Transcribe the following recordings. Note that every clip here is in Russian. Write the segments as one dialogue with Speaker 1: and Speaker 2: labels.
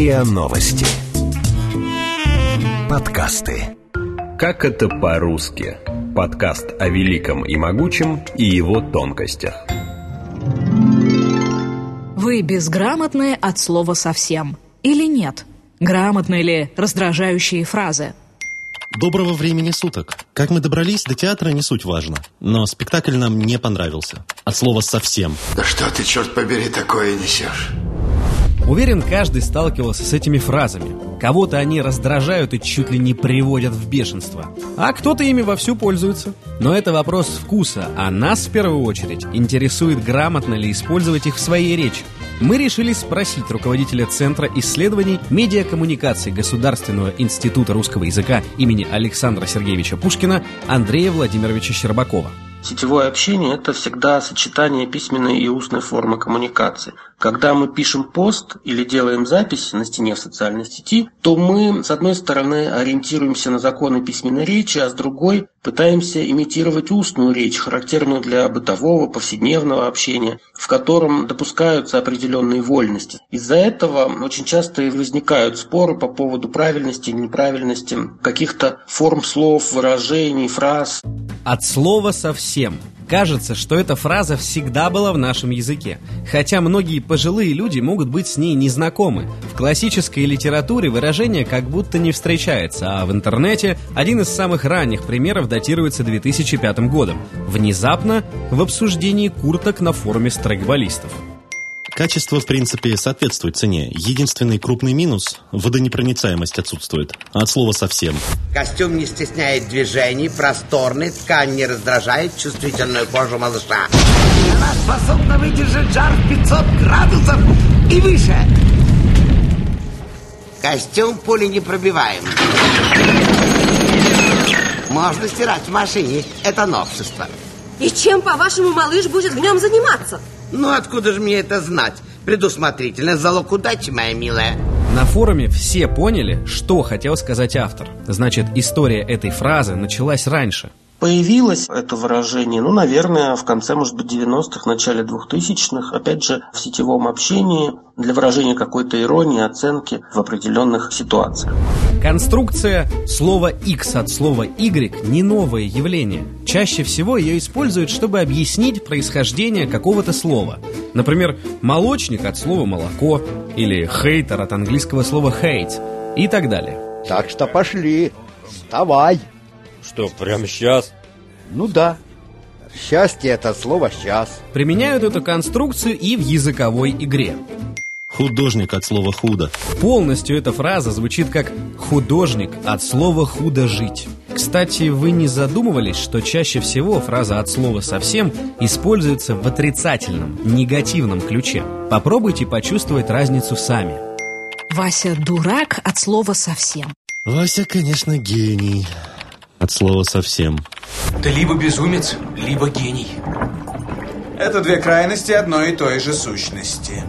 Speaker 1: РИА Новости. Подкасты.
Speaker 2: Как это по-русски? Подкаст о великом и могучем и его тонкостях.
Speaker 3: Вы безграмотные от слова совсем. Или нет? Грамотны ли раздражающие фразы?
Speaker 4: Доброго времени суток. Как мы добрались до театра, не суть важно. Но спектакль нам не понравился. От слова «совсем».
Speaker 5: Да что ты, черт побери, такое несешь?
Speaker 6: Уверен, каждый сталкивался с этими фразами. Кого-то они раздражают и чуть ли не приводят в бешенство. А кто-то ими вовсю пользуется. Но это вопрос вкуса, а нас в первую очередь интересует, грамотно ли использовать их в своей речи. Мы решили спросить руководителя Центра исследований медиакоммуникаций Государственного института русского языка имени Александра Сергеевича Пушкина Андрея Владимировича Щербакова.
Speaker 7: Сетевое общение – это всегда сочетание письменной и устной формы коммуникации. Когда мы пишем пост или делаем запись на стене в социальной сети, то мы, с одной стороны, ориентируемся на законы письменной речи, а с другой пытаемся имитировать устную речь, характерную для бытового, повседневного общения, в котором допускаются определенные вольности. Из-за этого очень часто и возникают споры по поводу правильности или неправильности каких-то форм слов, выражений, фраз.
Speaker 6: От слова совсем. Кажется, что эта фраза всегда была в нашем языке, хотя многие пожилые люди могут быть с ней незнакомы. В классической литературе выражение как будто не встречается, а в интернете один из самых ранних примеров датируется 2005 годом. Внезапно в обсуждении курток на форуме страйкболистов.
Speaker 4: Качество, в принципе, соответствует цене. Единственный крупный минус – водонепроницаемость отсутствует. От слова совсем.
Speaker 8: Костюм не стесняет движений, просторный, ткань не раздражает чувствительную кожу малыша.
Speaker 9: Она способна выдержать жар в 500 градусов и выше.
Speaker 8: Костюм пули не пробиваем. Можно стирать в машине. Это новшество.
Speaker 10: И чем, по-вашему, малыш будет в нем заниматься?
Speaker 8: Ну, откуда же мне это знать? Предусмотрительность залог удачи, моя милая.
Speaker 6: На форуме все поняли, что хотел сказать автор. Значит, история этой фразы началась раньше.
Speaker 7: Появилось это выражение, ну, наверное, в конце, может быть, 90-х, начале 2000-х, опять же, в сетевом общении, для выражения какой-то иронии, оценки в определенных ситуациях.
Speaker 6: Конструкция слова X от слова Y не новое явление. Чаще всего ее используют, чтобы объяснить происхождение какого-то слова. Например, молочник от слова молоко или хейтер от английского слова hate и так далее.
Speaker 11: Так что пошли, вставай.
Speaker 12: Что, прямо сейчас?
Speaker 11: Ну да. Счастье это слово «сейчас».
Speaker 6: Применяют эту конструкцию и в языковой игре.
Speaker 4: Художник от слова «худо».
Speaker 6: Полностью эта фраза звучит как «художник» от слова «худо жить». Кстати, вы не задумывались, что чаще всего фраза от слова «совсем» используется в отрицательном, негативном ключе? Попробуйте почувствовать разницу сами.
Speaker 3: Вася дурак от слова совсем.
Speaker 4: Вася, конечно, гений. От слова совсем.
Speaker 13: Ты либо безумец, либо гений.
Speaker 14: Это две крайности одной и той же сущности.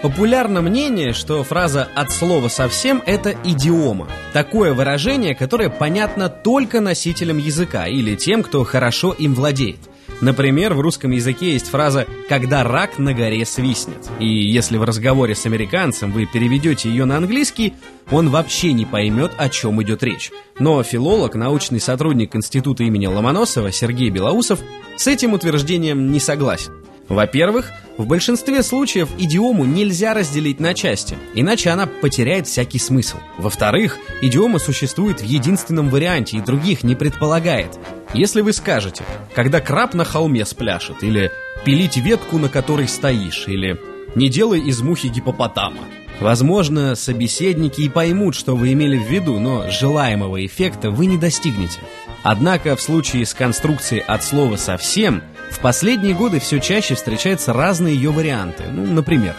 Speaker 6: Популярно мнение, что фраза «от слова совсем» — это идиома. Такое выражение, которое понятно только носителям языка или тем, кто хорошо им владеет. Например, в русском языке есть фраза «когда рак на горе свистнет». И если в разговоре с американцем вы переведете ее на английский, он вообще не поймет, о чем идет речь. Но филолог, научный сотрудник Института имени Ломоносова Сергей Белоусов с этим утверждением не согласен. Во-первых, в большинстве случаев идиому нельзя разделить на части, иначе она потеряет всякий смысл. Во-вторых, идиома существует в единственном варианте и других не предполагает. Если вы скажете «когда краб на холме спляшет» или «пилить ветку, на которой стоишь» или «не делай из мухи гипопотама», Возможно, собеседники и поймут, что вы имели в виду, но желаемого эффекта вы не достигнете. Однако в случае с конструкцией от слова «совсем» в последние годы все чаще встречаются разные ее варианты. Ну, например.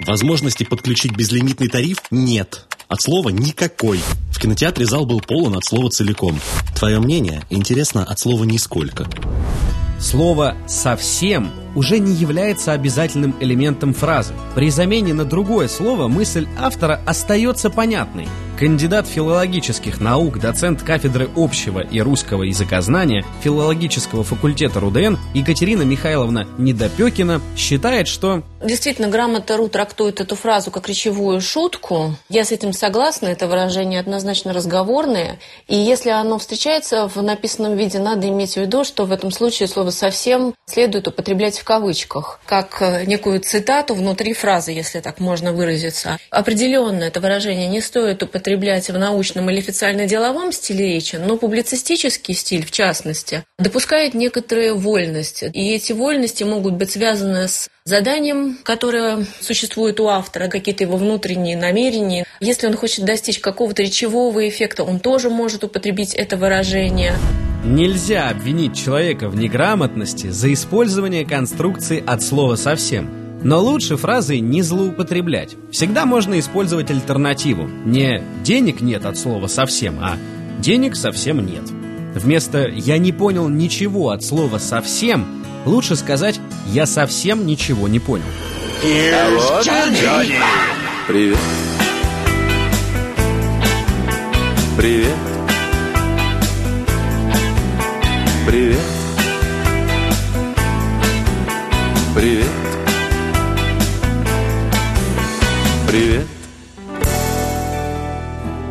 Speaker 4: Возможности подключить безлимитный тариф нет. От слова «никакой». В кинотеатре зал был полон от слова целиком. Твое мнение интересно от слова «нисколько».
Speaker 6: Слово «совсем» уже не является обязательным элементом фразы. При замене на другое слово мысль автора остается понятной. Кандидат филологических наук, доцент кафедры общего и русского языкознания филологического факультета РУДН Екатерина Михайловна Недопекина считает, что...
Speaker 1: Действительно, грамота РУ трактует эту фразу как речевую шутку. Я с этим согласна, это выражение однозначно разговорное. И если оно встречается в написанном виде, надо иметь в виду, что в этом случае слово «совсем» следует употреблять в кавычках, как э, некую цитату внутри фразы, если так можно выразиться. Определенно это выражение не стоит употреблять в научном или официально-деловом стиле речи, но публицистический стиль, в частности, допускает некоторые вольности. И эти вольности могут быть связаны с заданием, которое существует у автора, какие-то его внутренние намерения. Если он хочет достичь какого-то речевого эффекта, он тоже может употребить это выражение.
Speaker 6: Нельзя обвинить человека в неграмотности за использование конструкции от слова «совсем». Но лучше фразой не злоупотреблять. Всегда можно использовать альтернативу. Не «денег нет» от слова «совсем», а «денег совсем нет». Вместо «я не понял ничего» от слова «совсем» лучше сказать «я совсем ничего не понял».
Speaker 15: Привет. Привет. Привет. Привет. Привет.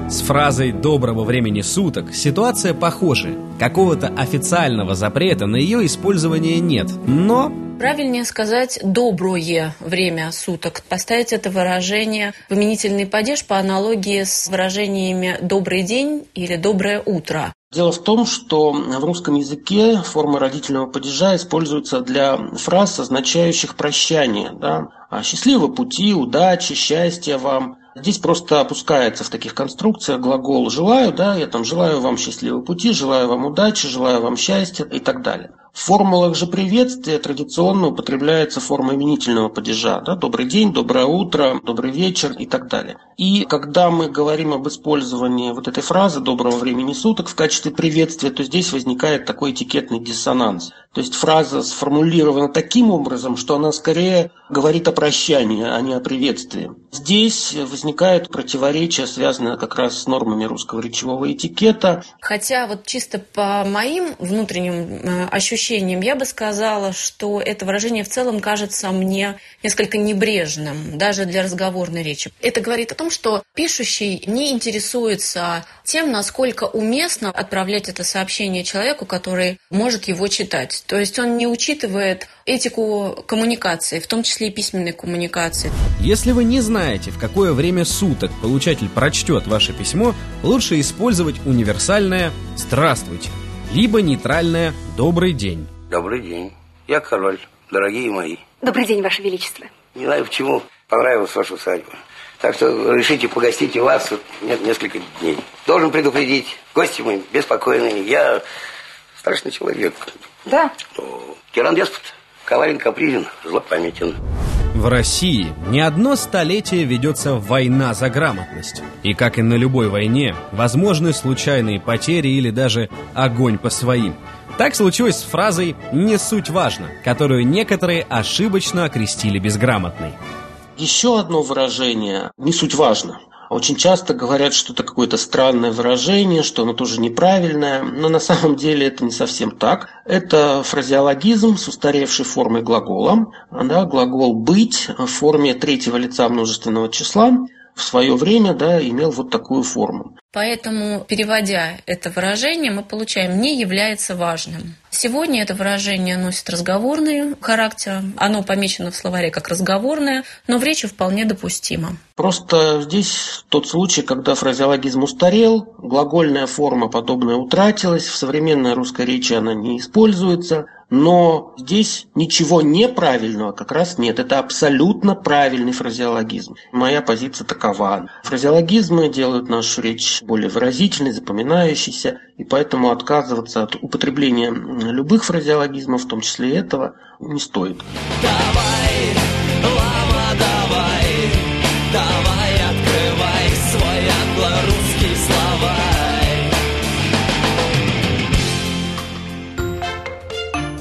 Speaker 6: С фразой «доброго времени суток» ситуация похожа. Какого-то официального запрета на ее использование нет, но
Speaker 1: Правильнее сказать «доброе время суток». Поставить это выражение в именительный падеж по аналогии с выражениями «добрый день» или «доброе утро».
Speaker 7: Дело в том, что в русском языке форма родительного падежа используется для фраз, означающих прощание. Да? А «Счастливого пути», «удачи», «счастья вам». Здесь просто опускается в таких конструкциях глагол «желаю», да, я там желаю вам счастливого пути, желаю вам удачи, желаю вам счастья и так далее. В формулах же приветствия традиционно употребляется форма именительного падежа. Да? Добрый день, доброе утро, добрый вечер и так далее. И когда мы говорим об использовании вот этой фразы «доброго времени суток» в качестве приветствия, то здесь возникает такой этикетный диссонанс. То есть фраза сформулирована таким образом, что она скорее говорит о прощании, а не о приветствии. Здесь возникает противоречие, связанное как раз с нормами русского речевого этикета.
Speaker 1: Хотя вот чисто по моим внутренним э, ощущениям я бы сказала, что это выражение в целом кажется мне несколько небрежным, даже для разговорной речи. Это говорит о том, что пишущий не интересуется тем, насколько уместно отправлять это сообщение человеку, который может его читать. То есть он не учитывает этику коммуникации, в том числе и письменной коммуникации.
Speaker 6: Если вы не знаете, в какое время суток получатель прочтет ваше письмо, лучше использовать универсальное «Здравствуйте», либо нейтральное «Добрый день».
Speaker 16: Добрый день. Я король, дорогие мои.
Speaker 10: Добрый день, Ваше Величество.
Speaker 16: Не знаю, почему понравилась ваша усадьба. Так что решите погостить у вас нет, несколько дней. Должен предупредить, гости мы беспокойные. Я страшный человек.
Speaker 10: Да?
Speaker 16: Ну, тиран деспот, коварен, капризен, злопамятен.
Speaker 6: В России не одно столетие ведется война за грамотность. И как и на любой войне, возможны случайные потери или даже огонь по своим. Так случилось с фразой «не суть важно», которую некоторые ошибочно окрестили безграмотной.
Speaker 7: Еще одно выражение «не суть важно». Очень часто говорят, что это какое-то странное выражение, что оно тоже неправильное, но на самом деле это не совсем так. Это фразеологизм с устаревшей формой глагола. Да, глагол «быть» в форме третьего лица множественного числа в свое время да, имел вот такую форму.
Speaker 1: Поэтому, переводя это выражение, мы получаем «не является важным». Сегодня это выражение носит разговорный характер. Оно помечено в словаре как разговорное, но в речи вполне допустимо.
Speaker 7: Просто здесь тот случай, когда фразеологизм устарел, глагольная форма подобная утратилась, в современной русской речи она не используется, но здесь ничего неправильного как раз нет. Это абсолютно правильный фразеологизм. Моя позиция такова. Фразеологизмы делают нашу речь более выразительной, запоминающейся, и поэтому отказываться от употребления любых фразеологизмов, в том числе этого, не стоит.
Speaker 17: Давай,